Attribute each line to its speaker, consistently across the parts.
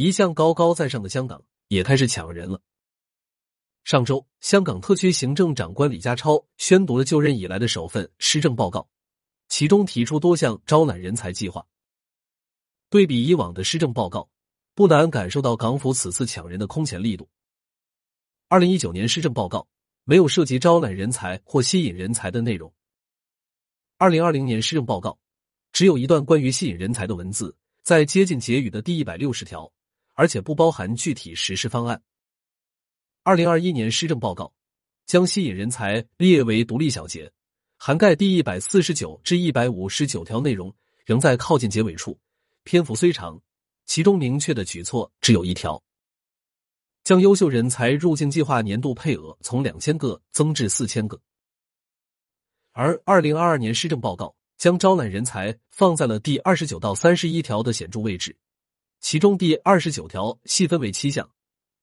Speaker 1: 一向高高在上的香港也开始抢人了。上周，香港特区行政长官李家超宣读了就任以来的首份施政报告，其中提出多项招揽人才计划。对比以往的施政报告，不难感受到港府此次抢人的空前力度。二零一九年施政报告没有涉及招揽人才或吸引人才的内容。二零二零年施政报告只有一段关于吸引人才的文字，在接近结语的第一百六十条，而且不包含具体实施方案。二零二一年施政报告将吸引人才列为独立小节，涵盖第一百四十九至一百五十九条内容，仍在靠近结尾处，篇幅虽长，其中明确的举措只有一条：将优秀人才入境计划年度配额从两千个增至四千个。而二零二二年施政报告将招揽人才放在了第二十九到三十一条的显著位置，其中第二十九条细分为七项。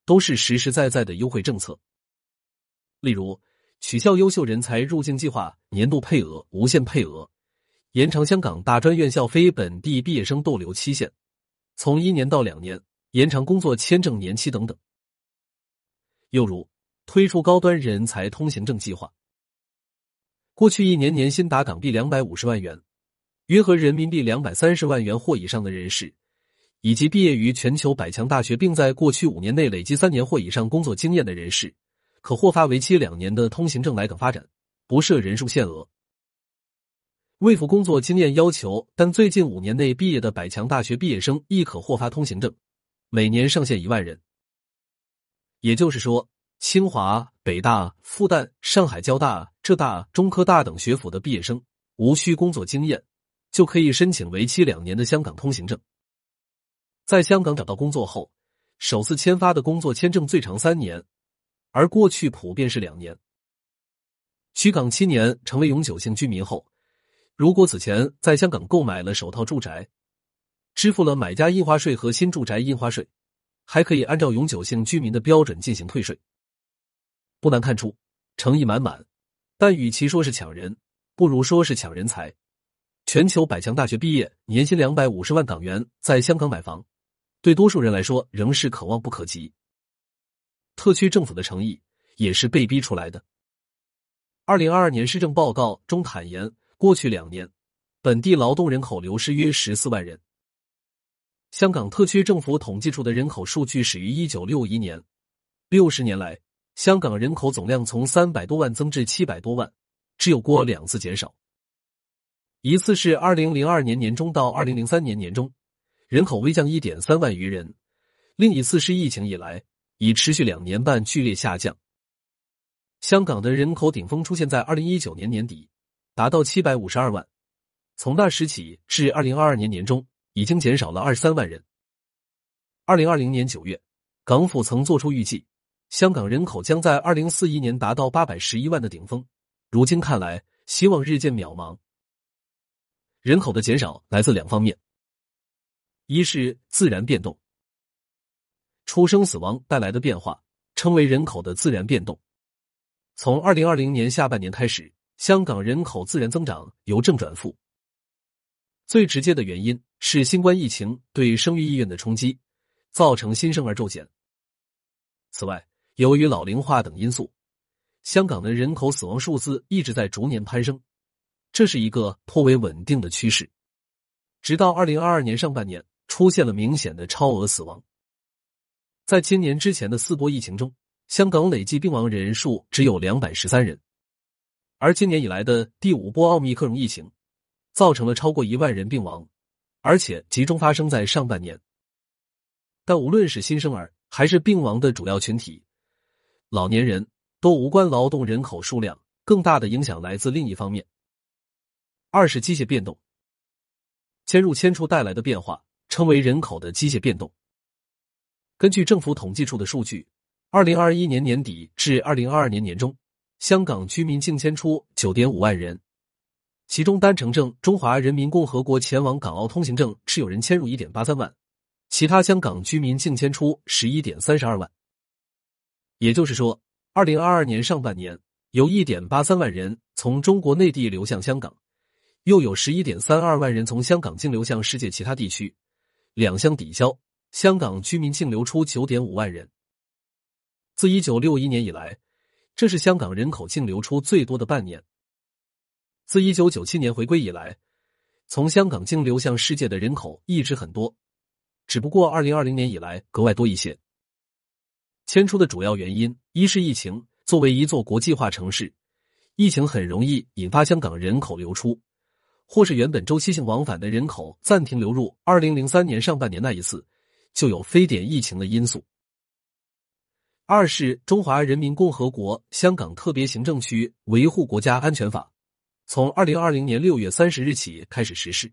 Speaker 1: 都是实实在在的优惠政策，例如取消优秀人才入境计划年度配额无限配额，延长香港大专院校非本地毕业生逗留期限从一年到两年，延长工作签证年期等等。又如推出高端人才通行证计划，过去一年年薪达港币两百五十万元，约合人民币两百三十万元或以上的人士。以及毕业于全球百强大学并在过去五年内累积三年或以上工作经验的人士，可获发为期两年的通行证来港发展，不设人数限额。未符工作经验要求但最近五年内毕业的百强大学毕业生亦可获发通行证，每年上限一万人。也就是说，清华、北大、复旦、上海交大、浙大、中科大等学府的毕业生，无需工作经验，就可以申请为期两年的香港通行证。在香港找到工作后，首次签发的工作签证最长三年，而过去普遍是两年。居港七年成为永久性居民后，如果此前在香港购买了首套住宅，支付了买家印花税和新住宅印花税，还可以按照永久性居民的标准进行退税。不难看出，诚意满满。但与其说是抢人，不如说是抢人才。全球百强大学毕业，年薪两百五十万港元，在香港买房。对多数人来说，仍是可望不可及。特区政府的诚意也是被逼出来的。二零二二年施政报告中坦言，过去两年本地劳动人口流失约十四万人。香港特区政府统计处的人口数据始于一九六一年，六十年来，香港人口总量从三百多万增至七百多万，只有过两次减少。一次是二零零二年年中到二零零三年年中。人口微降一点三万余人，另一次是疫情以来，已持续两年半剧烈下降。香港的人口顶峰出现在二零一九年年底，达到七百五十二万，从那时起至二零二二年年中，已经减少了二十三万人。二零二零年九月，港府曾做出预计，香港人口将在二零四一年达到八百十一万的顶峰，如今看来，希望日渐渺茫。人口的减少来自两方面。一是自然变动，出生死亡带来的变化称为人口的自然变动。从二零二零年下半年开始，香港人口自然增长由正转负。最直接的原因是新冠疫情对生育意愿的冲击，造成新生儿骤减。此外，由于老龄化等因素，香港的人口死亡数字一直在逐年攀升，这是一个颇为稳定的趋势，直到二零二二年上半年。出现了明显的超额死亡。在今年之前的四波疫情中，香港累计病亡人数只有两百十三人，而今年以来的第五波奥密克戎疫情，造成了超过一万人病亡，而且集中发生在上半年。但无论是新生儿还是病亡的主要群体，老年人都无关劳动人口数量，更大的影响来自另一方面。二是机械变动，迁入迁出带来的变化。称为人口的机械变动。根据政府统计处的数据，二零二一年年底至二零二二年年中，香港居民净迁出九点五万人，其中单程证中华人民共和国前往港澳通行证持有人迁入一点八三万，其他香港居民净迁出十一点三十二万。也就是说，二零二二年上半年有一点八三万人从中国内地流向香港，又有十一点三二万人从香港净流向世界其他地区。两相抵消，香港居民净流出九点五万人。自一九六一年以来，这是香港人口净流出最多的半年。自一九九七年回归以来，从香港净流向世界的人口一直很多，只不过二零二零年以来格外多一些。迁出的主要原因，一是疫情。作为一座国际化城市，疫情很容易引发香港人口流出，或是原本周期性往返的人口暂停流入。二零零三年上半年那一次，就有非典疫情的因素。二是《中华人民共和国香港特别行政区维护国家安全法》从二零二零年六月三十日起开始实施，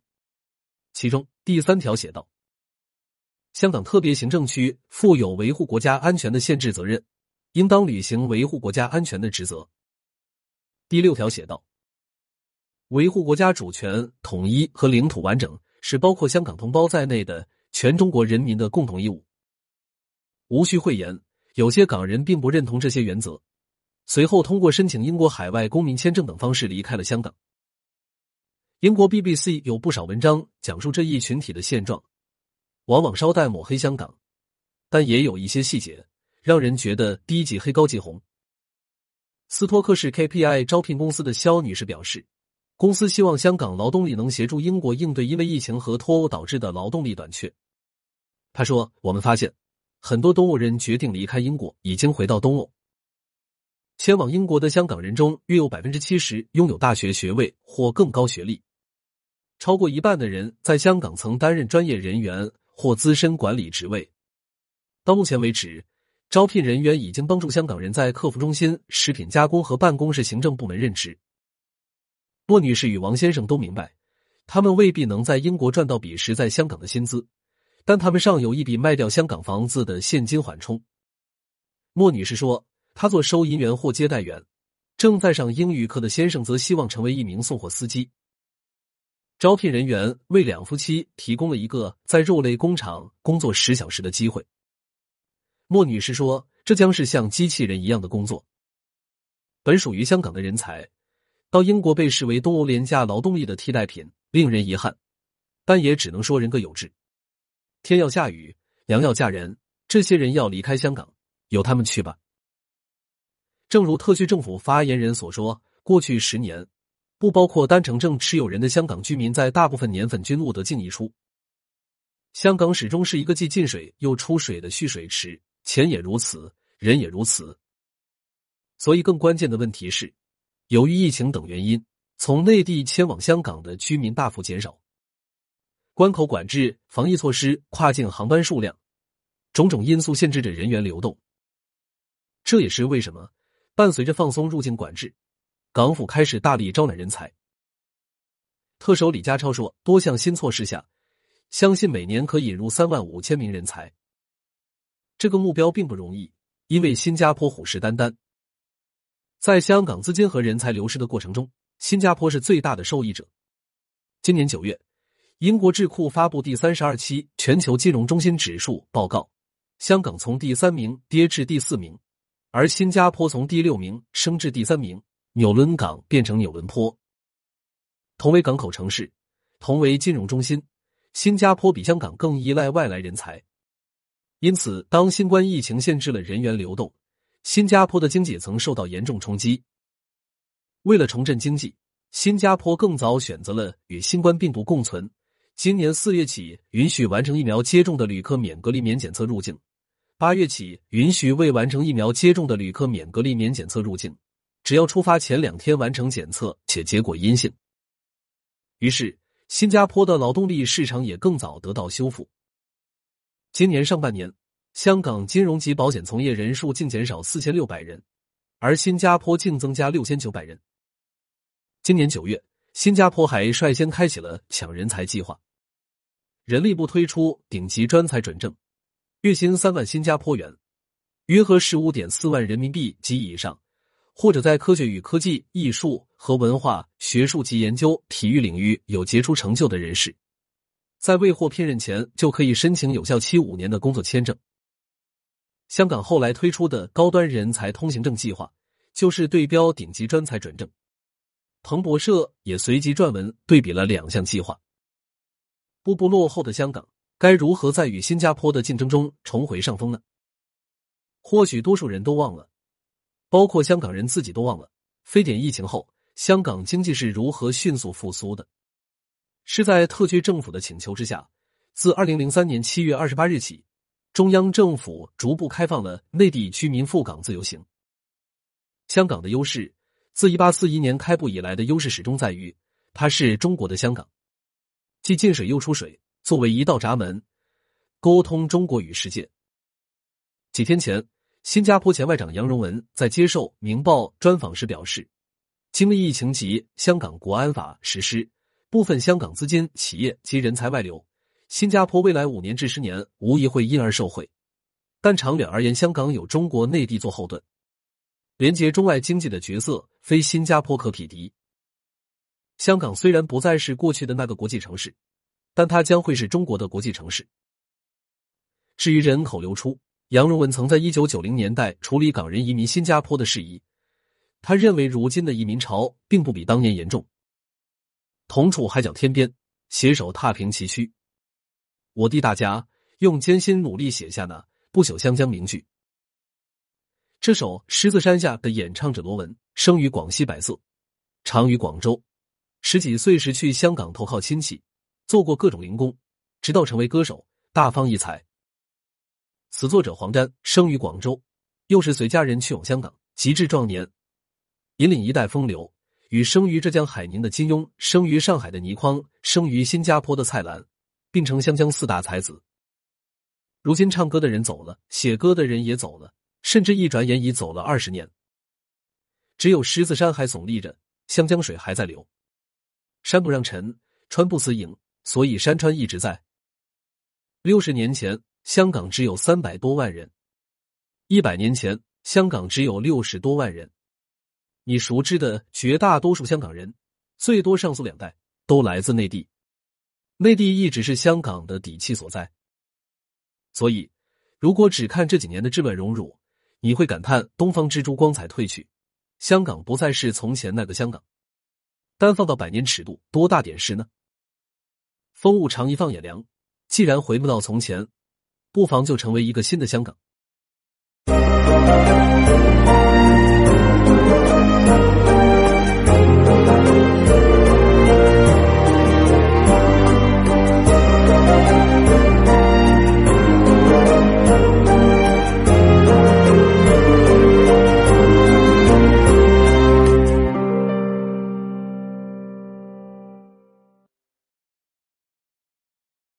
Speaker 1: 其中第三条写道：“香港特别行政区负有维护国家安全的限制责任。”应当履行维护国家安全的职责。第六条写道：“维护国家主权、统一和领土完整是包括香港同胞在内的全中国人民的共同义务。”无需讳言，有些港人并不认同这些原则，随后通过申请英国海外公民签证等方式离开了香港。英国 BBC 有不少文章讲述这一群体的现状，往往稍带抹黑香港，但也有一些细节。让人觉得低级黑高级红。斯托克市 KPI 招聘公司的肖女士表示，公司希望香港劳动力能协助英国应对因为疫情和脱欧导致的劳动力短缺。他说：“我们发现很多东欧人决定离开英国，已经回到东欧。前往英国的香港人中，约有百分之七十拥有大学学位或更高学历，超过一半的人在香港曾担任专业人员或资深管理职位。到目前为止。”招聘人员已经帮助香港人在客服中心、食品加工和办公室行政部门任职。莫女士与王先生都明白，他们未必能在英国赚到比时在香港的薪资，但他们尚有一笔卖掉香港房子的现金缓冲。莫女士说：“她做收银员或接待员，正在上英语课的先生则希望成为一名送货司机。”招聘人员为两夫妻提供了一个在肉类工厂工作十小时的机会。莫女士说：“这将是像机器人一样的工作。本属于香港的人才，到英国被视为东欧廉价劳动力的替代品，令人遗憾。但也只能说人各有志。天要下雨，娘要嫁人，这些人要离开香港，由他们去吧。”正如特区政府发言人所说，过去十年，不包括单程证持有人的香港居民，在大部分年份均录得净一出。香港始终是一个既进水又出水的蓄水池。钱也如此，人也如此。所以，更关键的问题是，由于疫情等原因，从内地迁往香港的居民大幅减少。关口管制、防疫措施、跨境航班数量，种种因素限制着人员流动。这也是为什么，伴随着放松入境管制，港府开始大力招揽人才。特首李家超说，多项新措施下，相信每年可引入三万五千名人才。这个目标并不容易，因为新加坡虎视眈眈。在香港资金和人才流失的过程中，新加坡是最大的受益者。今年九月，英国智库发布第三十二期全球金融中心指数报告，香港从第三名跌至第四名，而新加坡从第六名升至第三名，纽伦港变成纽伦坡。同为港口城市，同为金融中心，新加坡比香港更依赖外来人才。因此，当新冠疫情限制了人员流动，新加坡的经济曾受到严重冲击。为了重振经济，新加坡更早选择了与新冠病毒共存。今年四月起，允许完成疫苗接种的旅客免隔离、免检测入境；八月起，允许未完成疫苗接种的旅客免隔离、免检测入境，只要出发前两天完成检测且结果阴性。于是，新加坡的劳动力市场也更早得到修复。今年上半年，香港金融及保险从业人数净减少四千六百人，而新加坡净增加六千九百人。今年九月，新加坡还率先开启了抢人才计划，人力部推出顶级专才准证，月薪三万新加坡元，约合十五点四万人民币及以上，或者在科学与科技、艺术和文化、学术及研究、体育领域有杰出成就的人士。在未获聘任前就可以申请有效期五年的工作签证。香港后来推出的高端人才通行证计划，就是对标顶级专才准证。彭博社也随即撰文对比了两项计划。步步落后的香港，该如何在与新加坡的竞争中重回上风呢？或许多数人都忘了，包括香港人自己都忘了，非典疫情后，香港经济是如何迅速复苏的。是在特区政府的请求之下，自二零零三年七月二十八日起，中央政府逐步开放了内地居民赴港自由行。香港的优势，自一八四一年开埠以来的优势始终在于，它是中国的香港，既进水又出水，作为一道闸门，沟通中国与世界。几天前，新加坡前外长杨荣文在接受《明报》专访时表示，经历疫情及香港国安法实施。部分香港资金、企业及人才外流，新加坡未来五年至十年无疑会因而受惠。但长远而言，香港有中国内地做后盾，连接中外经济的角色非新加坡可匹敌。香港虽然不再是过去的那个国际城市，但它将会是中国的国际城市。至于人口流出，杨荣文曾在一九九零年代处理港人移民新加坡的事宜，他认为如今的移民潮并不比当年严重。同处海角天边，携手踏平崎岖。我弟大家用艰辛努力写下那不朽湘江名句。这首《狮子山下》的演唱者罗文，生于广西百色，长于广州。十几岁时去香港投靠亲戚，做过各种零工，直到成为歌手，大放异彩。词作者黄沾生于广州，又是随家人去往香港，极致壮年，引领一代风流。与生于浙江海宁的金庸、生于上海的倪匡、生于新加坡的蔡澜，并称湘江四大才子。如今唱歌的人走了，写歌的人也走了，甚至一转眼已走了二十年。只有狮子山还耸立着，湘江水还在流。山不让尘，川不思影，所以山川一直在。六十年前，香港只有三百多万人；一百年前，香港只有六十多万人。你熟知的绝大多数香港人，最多上溯两代都来自内地，内地一直是香港的底气所在。所以，如果只看这几年的质稳荣辱，你会感叹东方之珠光彩褪去，香港不再是从前那个香港。单放到百年尺度，多大点事呢？风物长宜放眼量，既然回不到从前，不妨就成为一个新的香港。